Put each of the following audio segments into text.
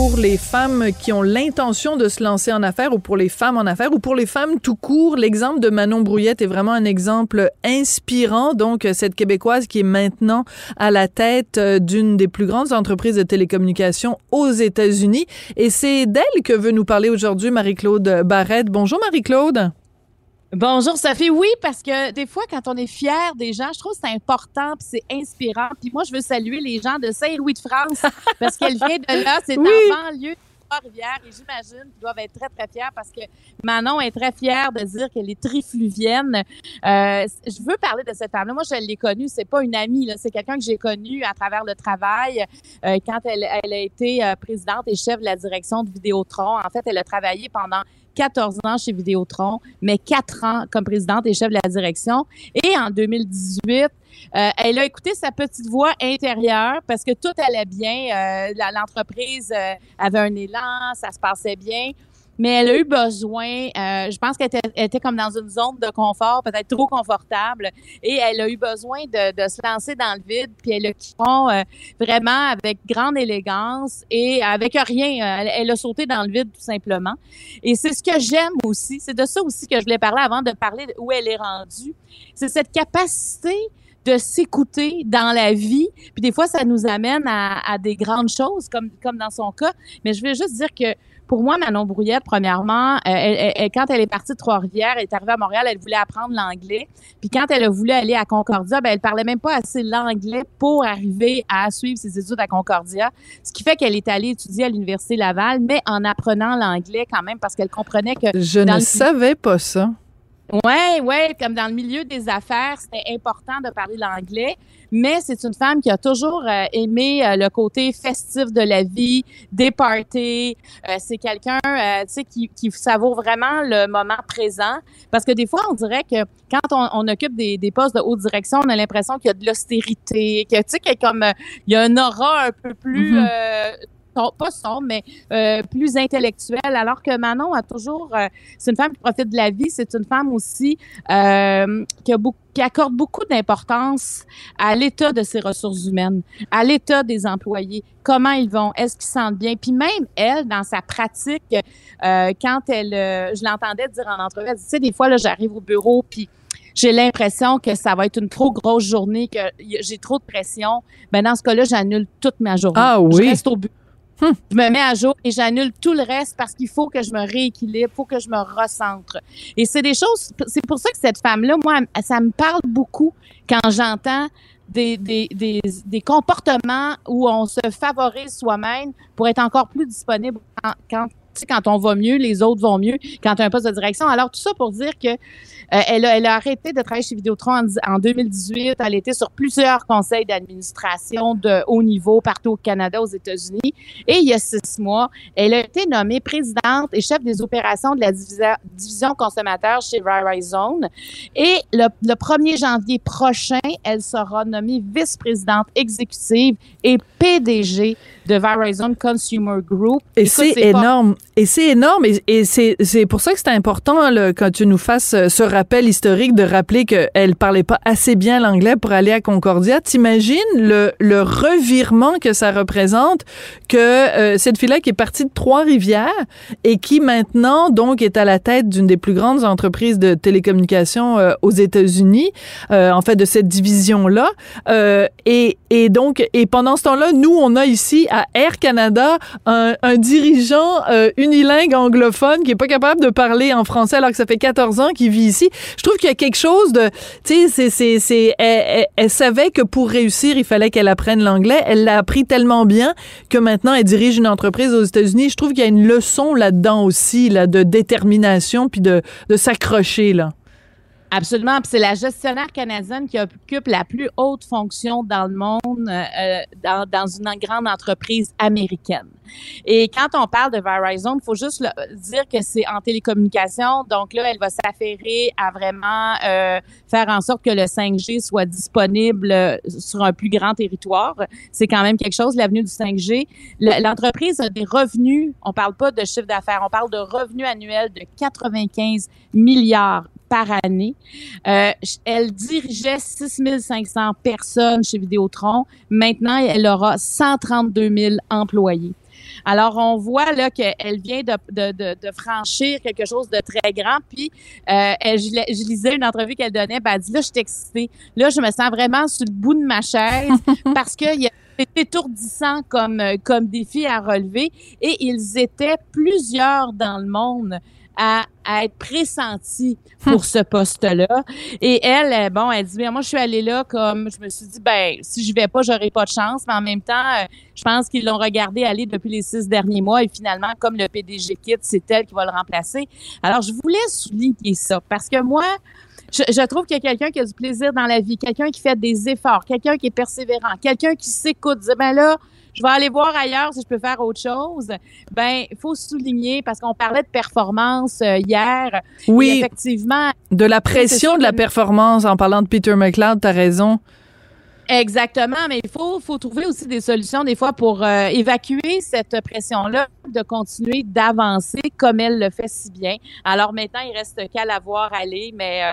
pour les femmes qui ont l'intention de se lancer en affaires ou pour les femmes en affaires ou pour les femmes tout court. L'exemple de Manon Brouillette est vraiment un exemple inspirant. Donc, cette Québécoise qui est maintenant à la tête euh, d'une des plus grandes entreprises de télécommunications aux États-Unis. Et c'est d'elle que veut nous parler aujourd'hui Marie-Claude Barrette. Bonjour Marie-Claude. Bonjour Sophie. Oui, parce que des fois, quand on est fier des gens, je trouve que c'est important puis c'est inspirant. Puis moi, je veux saluer les gens de Saint-Louis-de-France parce qu'elle vient de là. C'est oui. en banlieue de Trois-Rivières et j'imagine qu'ils doivent être très, très fiers parce que Manon est très fière de dire qu'elle est trifluvienne. Euh, je veux parler de cette femme-là. Moi, je l'ai connue. C'est pas une amie. C'est quelqu'un que j'ai connu à travers le travail euh, quand elle, elle, a été euh, présidente et chef de la direction de Vidéotron. En fait, elle a travaillé pendant 14 ans chez Vidéotron, mais 4 ans comme présidente et chef de la direction. Et en 2018, euh, elle a écouté sa petite voix intérieure parce que tout allait bien. Euh, L'entreprise euh, avait un élan, ça se passait bien mais elle a eu besoin, je pense qu'elle était, comme dans une zone de confort, peut-être trop confortable, et elle a eu besoin de, se lancer dans le vide, puis elle a quitté vraiment avec grande élégance et avec rien. Elle, elle, a sauté dans le vide tout simplement. Et c'est ce que j'aime aussi, c'est de ça aussi que je voulais parler avant de parler où elle est rendue. C'est cette capacité de s'écouter dans la vie. Puis des fois, ça nous amène à, à, des grandes choses, comme, comme dans son cas. Mais je veux juste dire que pour moi, Manon Brouillette, premièrement, euh, elle, elle, quand elle est partie de Trois-Rivières, elle est arrivée à Montréal, elle voulait apprendre l'anglais. Puis quand elle a voulu aller à Concordia, ben, elle parlait même pas assez l'anglais pour arriver à suivre ses études à Concordia. Ce qui fait qu'elle est allée étudier à l'Université Laval, mais en apprenant l'anglais quand même, parce qu'elle comprenait que... Je ne le... savais pas ça. Ouais, ouais, comme dans le milieu des affaires, c'était important de parler l'anglais, mais c'est une femme qui a toujours euh, aimé euh, le côté festif de la vie, des parties. Euh, c'est quelqu'un, tu sais, qui, qui savoure vraiment le moment présent, parce que des fois, on dirait que quand on, on occupe des, des, postes de haute direction, on a l'impression qu'il y a de l'austérité, que tu sais, qu'il y a comme il y a un aura un peu plus mm -hmm pas sombre, mais euh, plus intellectuelle, alors que Manon a toujours, euh, c'est une femme qui profite de la vie, c'est une femme aussi euh, qui, a beaucoup, qui accorde beaucoup d'importance à l'état de ses ressources humaines, à l'état des employés, comment ils vont, est-ce qu'ils sentent bien, puis même elle, dans sa pratique, quand elle, je l'entendais dire en entrevue, elle dit, tu sais, des fois, là, j'arrive au bureau, puis j'ai l'impression que ça va être une trop grosse journée, que j'ai trop de pression, ben dans ce cas-là, j'annule toute ma journée. Ah oui. Je reste au bureau. Je me mets à jour et j'annule tout le reste parce qu'il faut que je me rééquilibre, il faut que je me recentre. Et c'est des choses, c'est pour ça que cette femme-là, moi, ça me parle beaucoup quand j'entends des, des, des, des, comportements où on se favorise soi-même pour être encore plus disponible quand, quand quand on va mieux, les autres vont mieux quand tu as un poste de direction. Alors, tout ça pour dire que euh, elle, a, arrêté de travailler chez Vidéotron en, en 2018. Elle était sur plusieurs conseils d'administration de haut niveau partout au Canada, aux États-Unis. Et il y a six mois, elle a été nommée présidente et chef des opérations de la division consommateur chez Verizon. Et le, le 1er janvier prochain, elle sera nommée vice-présidente exécutive et PDG de Verizon Consumer Group. Et c'est énorme. Et c'est énorme. Et, et c'est pour ça que c'est important là, quand tu nous fasses ce rappel historique de rappeler qu'elle parlait pas assez bien l'anglais pour aller à Concordia. T'imagines le, le revirement que ça représente que euh, cette fille-là qui est partie de Trois-Rivières et qui maintenant donc est à la tête d'une des plus grandes entreprises de télécommunications euh, aux États-Unis, euh, en fait de cette division-là. et, et donc et pendant ce temps-là, nous on a ici à Air Canada un, un dirigeant unilingue anglophone qui est pas capable de parler en français alors que ça fait 14 ans qu'il vit ici. Je trouve qu'il y a quelque chose de, tu sais, c'est, c'est, elle, elle, elle, savait que pour réussir, il fallait qu'elle apprenne l'anglais. Elle l'a appris tellement bien que maintenant elle dirige une entreprise aux États-Unis. Je trouve qu'il y a une leçon là-dedans aussi, là, de détermination puis de, de s'accrocher là. Absolument. c'est la gestionnaire canadienne qui occupe la plus haute fonction dans le monde, euh, dans, dans, une grande entreprise américaine. Et quand on parle de Verizon, il faut juste dire que c'est en télécommunication. Donc là, elle va s'affairer à vraiment euh, faire en sorte que le 5G soit disponible euh, sur un plus grand territoire. C'est quand même quelque chose, l'avenue du 5G. L'entreprise a des revenus, on parle pas de chiffre d'affaires, on parle de revenus annuels de 95 milliards par année. Euh, elle dirigeait 6500 personnes chez Vidéotron. Maintenant, elle aura 132 000 employés. Alors, on voit là qu'elle vient de, de, de, de, franchir quelque chose de très grand. Puis, euh, elle, je, lisais une entrevue qu'elle donnait, ben, elle dit, là, je suis excitée. Là, je me sens vraiment sur le bout de ma chaise parce qu'il y a c'est étourdissant comme, comme défi à relever et ils étaient plusieurs dans le monde à, être pressentie pour ce poste-là. Et elle, euh, bon, elle dit, bien, moi, je suis allée là comme, je me suis dit, ben, si je vais pas, j'aurai pas de chance. Mais en même temps, euh, je pense qu'ils l'ont regardé aller depuis les six derniers mois. Et finalement, comme le PDG quitte, c'est elle qui va le remplacer. Alors, je voulais souligner ça parce que moi, je, je, trouve qu'il y a quelqu'un qui a du plaisir dans la vie, quelqu'un qui fait des efforts, quelqu'un qui est persévérant, quelqu'un qui s'écoute, dit, ben là, je vais aller voir ailleurs si je peux faire autre chose. Ben, il faut souligner parce qu'on parlait de performance euh, hier. Oui. effectivement. De la pression de la performance en parlant de Peter McLeod, tu as raison. Exactement, mais il faut, faut trouver aussi des solutions des fois pour euh, évacuer cette pression-là, de continuer d'avancer comme elle le fait si bien. Alors maintenant, il reste qu'à la voir aller, mais euh,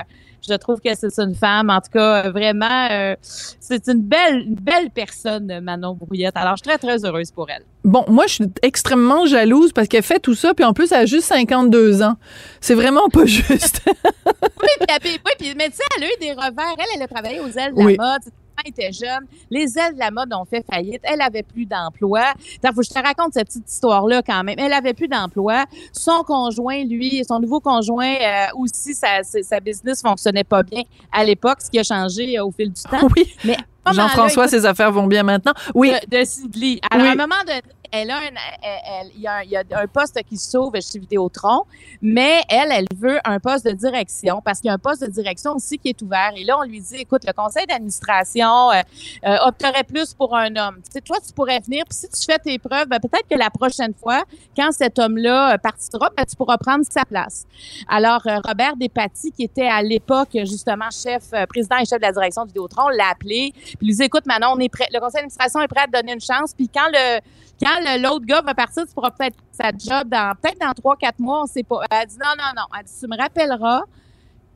je trouve que c'est une femme, en tout cas, vraiment, euh, c'est une belle, une belle personne, Manon Brouillette. Alors, je suis très, très heureuse pour elle. Bon, moi, je suis extrêmement jalouse parce qu'elle fait tout ça, puis en plus, elle a juste 52 ans. C'est vraiment pas juste. oui, puis, oui, mais tu sais, elle a eu des revers. Elle, elle a travaillé aux ailes de la mode était jeune, les ailes de la mode ont fait faillite. Elle avait plus d'emploi. faut que je te raconte cette petite histoire-là quand même. Elle avait plus d'emploi. Son conjoint, lui, son nouveau conjoint euh, aussi, sa, sa business fonctionnait pas bien à l'époque, ce qui a changé euh, au fil du temps. Oui. Mais Jean-François, ses affaires vont bien maintenant. Oui. De, de Alors, à un moment donné, elle a un, il, y a, un poste qui sauve chez Vidéotron, mais elle, elle veut un poste de direction parce qu'il y a un poste de direction aussi qui est ouvert. Et là, on lui dit, écoute, le conseil d'administration euh, euh, opterait plus pour un homme. Tu sais, toi, tu pourrais venir, puis si tu fais tes preuves, ben, peut-être que la prochaine fois, quand cet homme-là euh, partira, ben, tu pourras prendre sa place. Alors, Robert Despatie, qui était à l'époque justement chef, président et chef de la direction de Vidéotron, l'a appelé, puis lui dit, écoute, Manon, on est prêt, le conseil d'administration est prêt à te donner une chance, puis quand le quand l'autre gars va partir, tu pourras peut-être sa job dans peut-être dans trois, quatre mois, on sait pas. Elle dit non, non, non. Elle dit, tu me rappelleras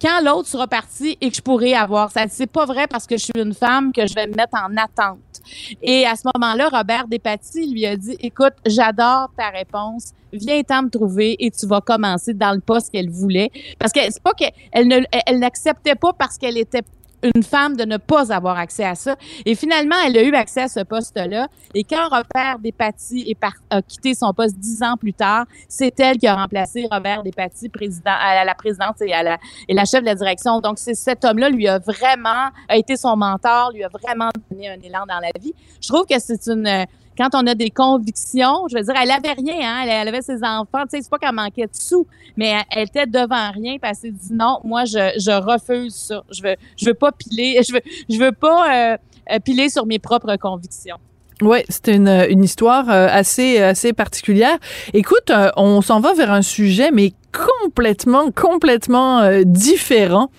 quand l'autre sera parti et que je pourrai avoir. Ça c'est pas vrai parce que je suis une femme que je vais me mettre en attente. Et à ce moment-là, Robert Despatie lui a dit, écoute, j'adore ta réponse. Viens t'en me trouver et tu vas commencer dans le poste qu'elle voulait. Parce que c'est pas qu'elle ne, elle n'acceptait pas parce qu'elle était une femme de ne pas avoir accès à ça. Et finalement, elle a eu accès à ce poste-là. Et quand Robert Despatie a quitté son poste dix ans plus tard, c'est elle qui a remplacé Robert Despatie président, à la présidence et, à la, et la chef de la direction. Donc, c'est cet homme-là lui a vraiment a été son mentor, lui a vraiment donné un élan dans la vie. Je trouve que c'est une quand on a des convictions, je veux dire, elle avait rien, hein, elle, avait ses enfants, tu sais, c'est pas qu'elle manquait de sous, mais elle, était devant rien, puis elle s'est dit non, moi je, refuse ça, je veux je veux pas piler, je veux je veux pas euh, piler sur mes propres convictions. Oui, c'est une, une histoire euh, assez assez particulière. Écoute, euh, on s'en va vers un sujet, mais complètement, complètement euh, différent.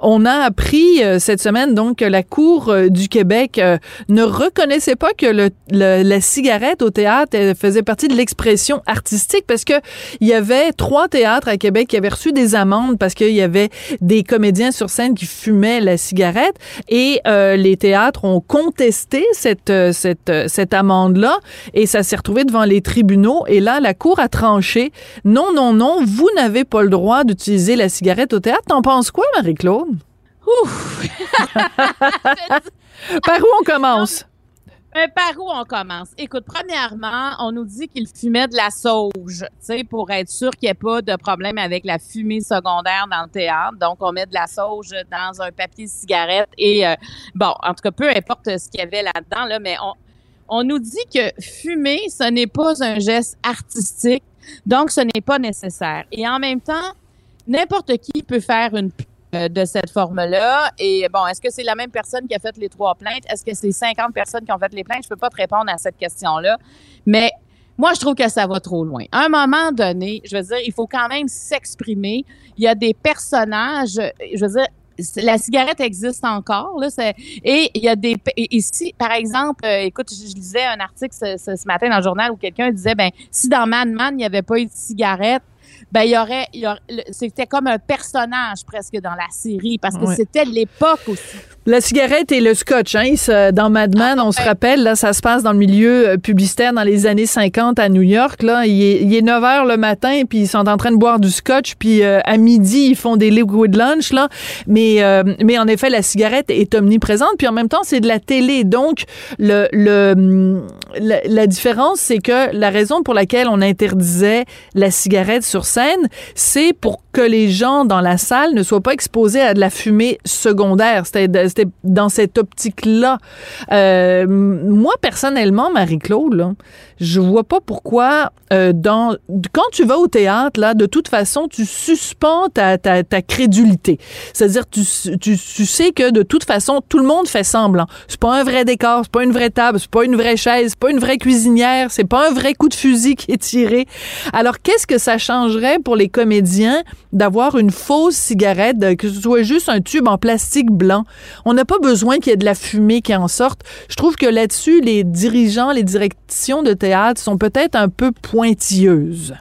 On a appris euh, cette semaine donc que la Cour euh, du Québec ne reconnaissait pas que la cigarette au théâtre faisait partie de l'expression artistique parce que il y avait trois théâtres à Québec qui avaient reçu des amendes parce qu'il y avait des comédiens sur scène qui fumaient la cigarette et les théâtres ont contesté cette cette cette amende là et ça s'est retrouvé devant les tribunaux et là la Cour a tranché non non non vous n'avez pas le droit d'utiliser la cigarette au théâtre. T'en penses quoi, Marie-Claude? Ouf! Par où on commence? Mais par où on commence? Écoute, premièrement, on nous dit qu'il fumait de la sauge, tu sais, pour être sûr qu'il n'y ait pas de problème avec la fumée secondaire dans le théâtre. Donc, on met de la sauge dans un papier cigarette et, euh, bon, en tout cas, peu importe ce qu'il y avait là-dedans, là, mais on, on nous dit que fumer, ce n'est pas un geste artistique, donc, ce n'est pas nécessaire. Et en même temps, n'importe qui peut faire une euh, de cette forme-là. Et bon, est-ce que c'est la même personne qui a fait les trois plaintes? Est-ce que c'est 50 personnes qui ont fait les plaintes? Je peux pas te répondre à cette question-là. Mais Moi, je trouve que ça va trop loin. À un moment donné, je veux dire, il faut quand même s'exprimer. Il y a des personnages, je veux dire, la cigarette existe encore là, et il y a des ici par exemple euh, écoute je, lisais un article ce, ce, matin dans le journal où quelqu'un disait ben si dans Mad Men il n'y avait pas eu de cigarette ben il y aurait, il y aurait c'était comme un personnage presque dans la série parce que c'était l'époque aussi. La cigarette et le scotch, hein, dans Mad Men, on se rappelle, là, ça se passe dans le milieu euh, publicitaire dans les années 50 à New York. Là, il est, il est 9 heures le matin, puis ils sont en train de boire du scotch, puis euh, à midi ils font des liquid lunch là. Mais euh, mais en effet, la cigarette est omniprésente, puis en même temps c'est de la télé, donc le, le la, la différence c'est que la raison pour laquelle on interdisait la cigarette sur scène, c'est pour que les gens dans la salle ne soient pas exposés à de la fumée secondaire. C'était dans cette optique-là. Euh, moi, personnellement, Marie-Claude, je vois pas pourquoi euh, dans quand tu vas au théâtre là de toute façon tu suspends ta, crédulité. C'est-à-dire tu, tu, sais que de toute façon tout le monde fait semblant. C'est pas un vrai décor c'est pas une vraie table c'est pas une vraie chaise c'est pas une vraie cuisinière c'est pas un vrai coup de fusil qui est tiré. Alors qu'est-ce que ça changerait pour les comédiens d'avoir une fausse cigarette que ce soit juste un tube en plastique blanc? On n'a pas besoin qu'il y ait de la fumée qui en sorte je trouve que là-dessus les dirigeants les directions de théâtre sont peut-être un peu pointilleuses.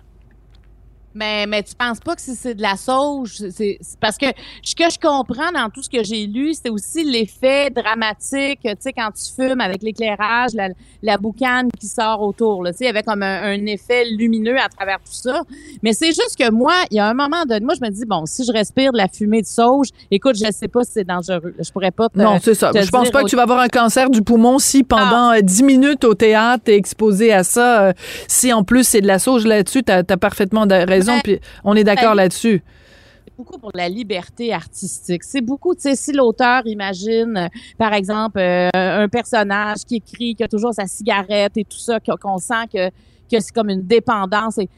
Mais, mais tu penses pas que c'est de la sauge? C'est parce que ce que je comprends dans tout ce que j'ai lu, c'est aussi l'effet dramatique, tu sais, quand tu fumes avec l'éclairage, la, la, boucane qui sort autour, tu sais, avec comme un, effet lumineux à travers tout ça. Mais c'est juste que moi, il y a un moment donné, moi, je me dis, bon, si je respire de la fumée de sauge, écoute, je sais pas si c'est dangereux. Je pourrais pas te, Non, c'est ça. Je pense pas que tu vas avoir un cancer du poumon si pendant ah. 10 minutes au théâtre, t'es exposé à ça. Euh, si en plus c'est de la sauge là-dessus, t'as as parfaitement raison on est d'accord là-dessus beaucoup pour la liberté artistique. C'est beaucoup, tu sais, si l'auteur imagine, par exemple, euh, un personnage qui écrit, qui a toujours sa cigarette et tout ça, qu'on sent que, que c'est comme une dépendance. Et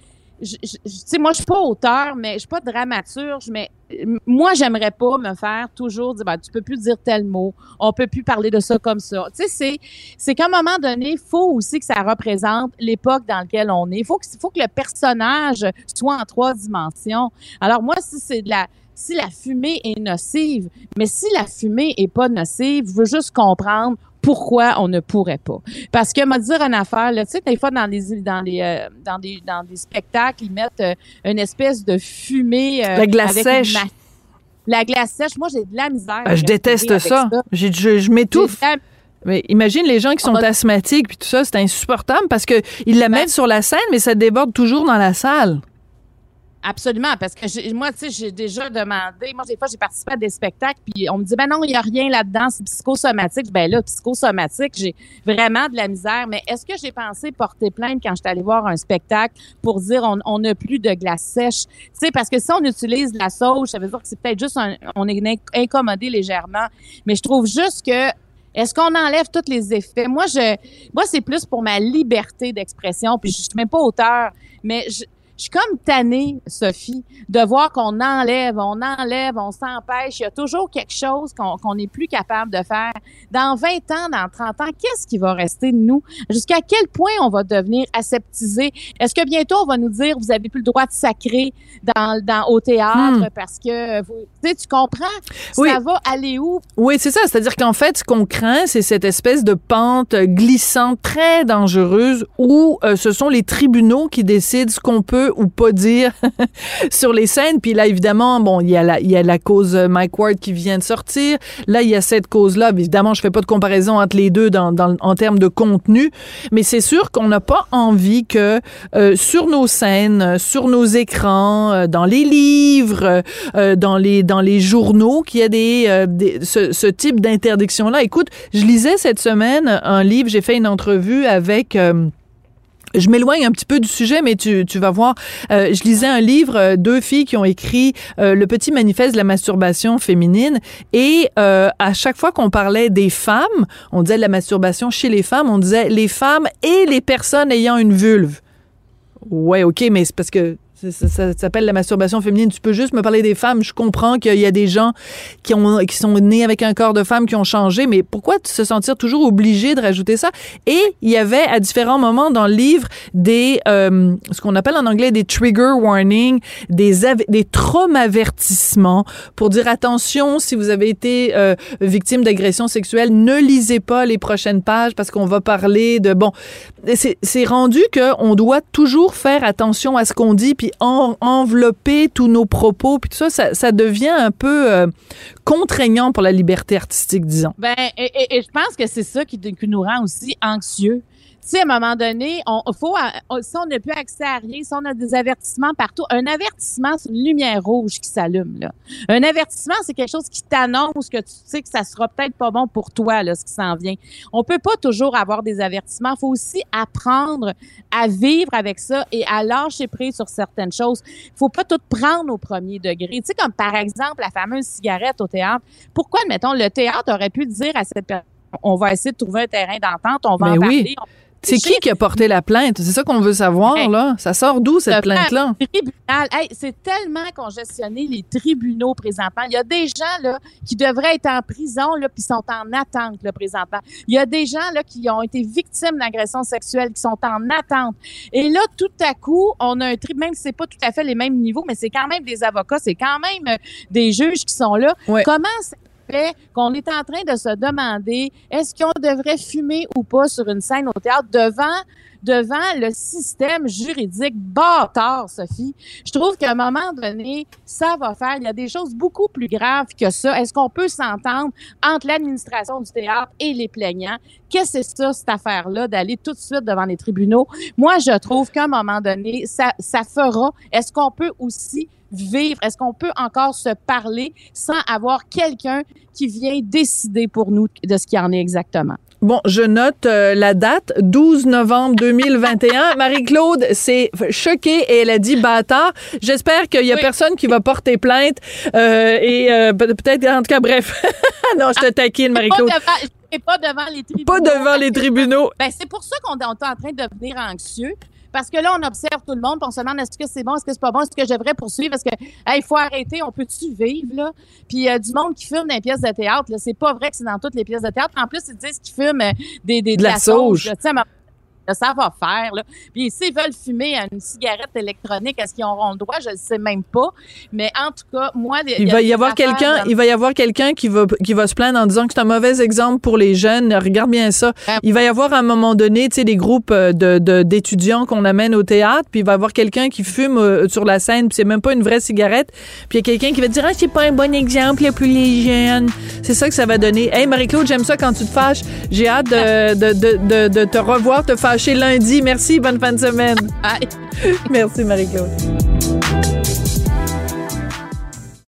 je, tu sais, moi, je suis pas auteur, mais je suis pas dramaturge, mais euh, moi, j'aimerais pas me faire toujours dire, ben, tu peux plus dire tel mot, on peut plus parler de ça comme ça. Tu sais, c'est, c'est qu'à un moment donné, il faut aussi que ça représente l'époque dans laquelle on est. Faut que, faut que le personnage soit en trois dimensions. Alors, moi, si c'est de la, si la fumée est nocive, mais si la fumée est pas nocive, je veux juste comprendre pourquoi on ne pourrait pas. Parce que, m'a dire une affaire, tu sais, des fois, dans les, dans les, euh, dans des, dans des spectacles, ils mettent euh, une espèce de fumée. Euh, la glace sèche. La glace sèche, moi, j'ai de la misère. Ah, je déteste ça. Je, je, m'étouffe. Mais imagine les gens qui sont asthmatiques puis tout ça, c'est insupportable parce que ils la ben mettent sur la scène, mais ça déborde toujours dans la salle. Absolument, parce que moi, tu sais, j'ai déjà demandé. Moi, des fois, j'ai participé à des spectacles, puis on me dit, ben non, il n'y a rien là-dedans, c'est psychosomatique. Ben là, psychosomatique, j'ai vraiment de la misère. Mais est-ce que j'ai pensé porter plainte quand j'étais allée voir un spectacle pour dire on n'a plus de glace sèche? Tu sais, parce que si on utilise la sauge, ça veut dire que c'est peut-être juste on est incommodé légèrement. Mais je trouve juste que est-ce qu'on enlève tous les effets? Moi, je, moi, c'est plus pour ma liberté d'expression. Puis je suis même pas auteur, mais je, je suis comme tannée, Sophie, de voir qu'on enlève, on enlève, on s'empêche. Il y a toujours quelque chose qu'on n'est plus capable de faire. Dans 20 ans, dans 30 ans, qu'est-ce qui va rester de nous? Jusqu'à quel point on va devenir aseptisé? Est-ce que bientôt on va nous dire vous avez plus le droit de sacrer dans, dans au théâtre hmm. parce que vous, tu comprends? Oui. Ça va aller où? Oui, c'est ça. C'est-à-dire qu'en fait, ce qu'on craint, c'est cette espèce de pente glissante très dangereuse où euh, ce sont les tribunaux qui décident ce qu'on peut ou pas dire sur les scènes. Puis là, évidemment, bon, il y, a la, il y a cause Mike Ward qui vient de sortir. Là, il y a cette cause-là. Évidemment, je fais pas de comparaison entre les deux en termes de contenu, mais c'est sûr qu'on n'a pas envie que euh, sur nos scènes, sur nos écrans, euh, dans les livres, euh, dans les dans les journaux, qu'il y a des, des ce, ce, type d'interdiction-là. Écoute, je lisais cette semaine un livre, j'ai fait une entrevue avec je m'éloigne un petit peu du sujet, mais tu, tu vas voir. Euh, je lisais un livre, euh, deux filles qui ont écrit euh, le petit manifeste de la masturbation féminine, et à chaque fois qu'on parlait des femmes, on disait la masturbation chez les femmes, on disait les femmes et les personnes ayant une vulve. Ouais, ok, mais c'est parce que Ça, s'appelle la masturbation féminine. Tu peux juste me parler des femmes. Je comprends qu'il y a des gens qui, ont, qui sont nés avec un corps de femme qui ont changé, mais pourquoi se sentir toujours obligé de rajouter ça? Et il y avait à différents moments dans le livre des, euh, ce qu'on appelle en anglais des trigger warnings, des, des traumavertissements pour dire attention si vous avez été euh, victime d'agression sexuelle, ne lisez pas les prochaines pages parce qu'on va parler de, bon, c'est rendu qu'on doit toujours faire attention à ce qu'on dit, puis en- envelopper tous nos propos, puis tout ça, ça, devient un peu euh, contraignant pour la liberté artistique, disons. Ben, et, je pense que c'est ça qui nous rend aussi anxieux. Tu sais, à un moment donné, on faut, on- si on n'a plus accès à rien, si on a des avertissements partout, un avertissement, c'est une lumière rouge qui s'allume, là. Un avertissement, c'est quelque chose qui t'annonce que tu sais que ça sera peut-être pas bon pour toi, là, ce qui s'en vient. On peut pas toujours avoir des avertissements. faut aussi apprendre à vivre avec ça et à lâcher prise sur certaines choses. faut pas tout prendre au premier degré. Tu sais, comme par exemple, la fameuse cigarette au théâtre. Pourquoi, admettons, le théâtre aurait pu dire à cette personne, on va essayer de trouver un terrain d'entente, on va Mais en oui. parler. on- C'est qui qui a porté la plainte? C'est ça qu'on veut savoir, Hey. là. Ça sort d'où, cette plainte-là? tribunal. Hey, c'est tellement congestionné, les tribunaux présentement. Il y a des gens là, qui devraient être en prison, là, puis sont en attente là, présentement. Il y a des gens là, qui ont été victimes d'agressions sexuelles, qui sont en attente. Et là, tout à coup, on a un tribunal, même si c'est pas tout à fait les mêmes niveaux, mais c'est quand même des avocats, c'est quand même euh, des juges qui sont là. Ouais. Comment qu'on est en train de se demander est-ce qu'on devrait fumer ou pas sur une scène au théâtre devant devant le système juridique bâtard, Sophie? Je trouve qu'à un moment donné, ça va faire. Il y a des choses beaucoup plus graves que ça. Est-ce qu'on peut s'entendre entre l'administration du théâtre et les plaignants? Qu'est-ce que c'est ça, cette affaire-là, d'aller tout de suite devant les tribunaux? Moi, je trouve qu'à un moment donné, ça, ça fera. Est-ce qu'on peut aussi vivre? Est-ce qu'on peut encore se parler sans avoir quelqu'un qui vient décider pour nous de ce qu'il en est exactement? Bon, je note euh, la date, 12 novembre 2021. Marie-Claude s'est choquée et elle a dit bâtard. J'espère qu'il y a Oui. personne qui va porter plainte. euh, et euh, peut- peut-être, en tout cas, bref. non, je te taquine, Marie-Claude. pas devant les tribunaux. Pas devant les tribunaux. Ben, c'est pour ça qu'on est en train de devenir anxieux. Parce que là, on observe tout le monde, puis on se demande est-ce que c'est bon, est-ce que c'est pas bon, est-ce que je devrais poursuivre, est-ce que il faut arrêter, on peut-tu vivre là? Puis euh, du monde qui fume dans les pièces de théâtre, là, c'est pas vrai que c'est dans toutes les pièces de théâtre. En plus, ils disent qu'ils fument euh, des, des De la sauge. là. Ça va faire là. Puis s'ils veulent fumer une cigarette électronique, est-ce qu'ils auront le droit? Je ne sais même pas. Mais en tout cas, moi, Il va y avoir quelqu'un, il va y avoir quelqu'un qui va qui va se plaindre en disant que c'est un mauvais exemple pour les jeunes. Regarde bien ça. Ouais. Il va y avoir à un moment donné, tu sais, des groupes euh, de- d'étudiants qu'on amène au théâtre, puis il va y avoir quelqu'un qui fume euh, sur la scène, puis c'est même pas une vraie cigarette, puis il y a quelqu'un qui va dire ah c'est pas un bon exemple pour les jeunes. C'est ça que ça va donner. Hey Marie-Claude, j'aime ça quand tu te fâches. J'ai hâte de, de, de, de, de te revoir, te fâcher lundi. Merci. Bonne fin de semaine. Bye. Merci, Marie-Claude.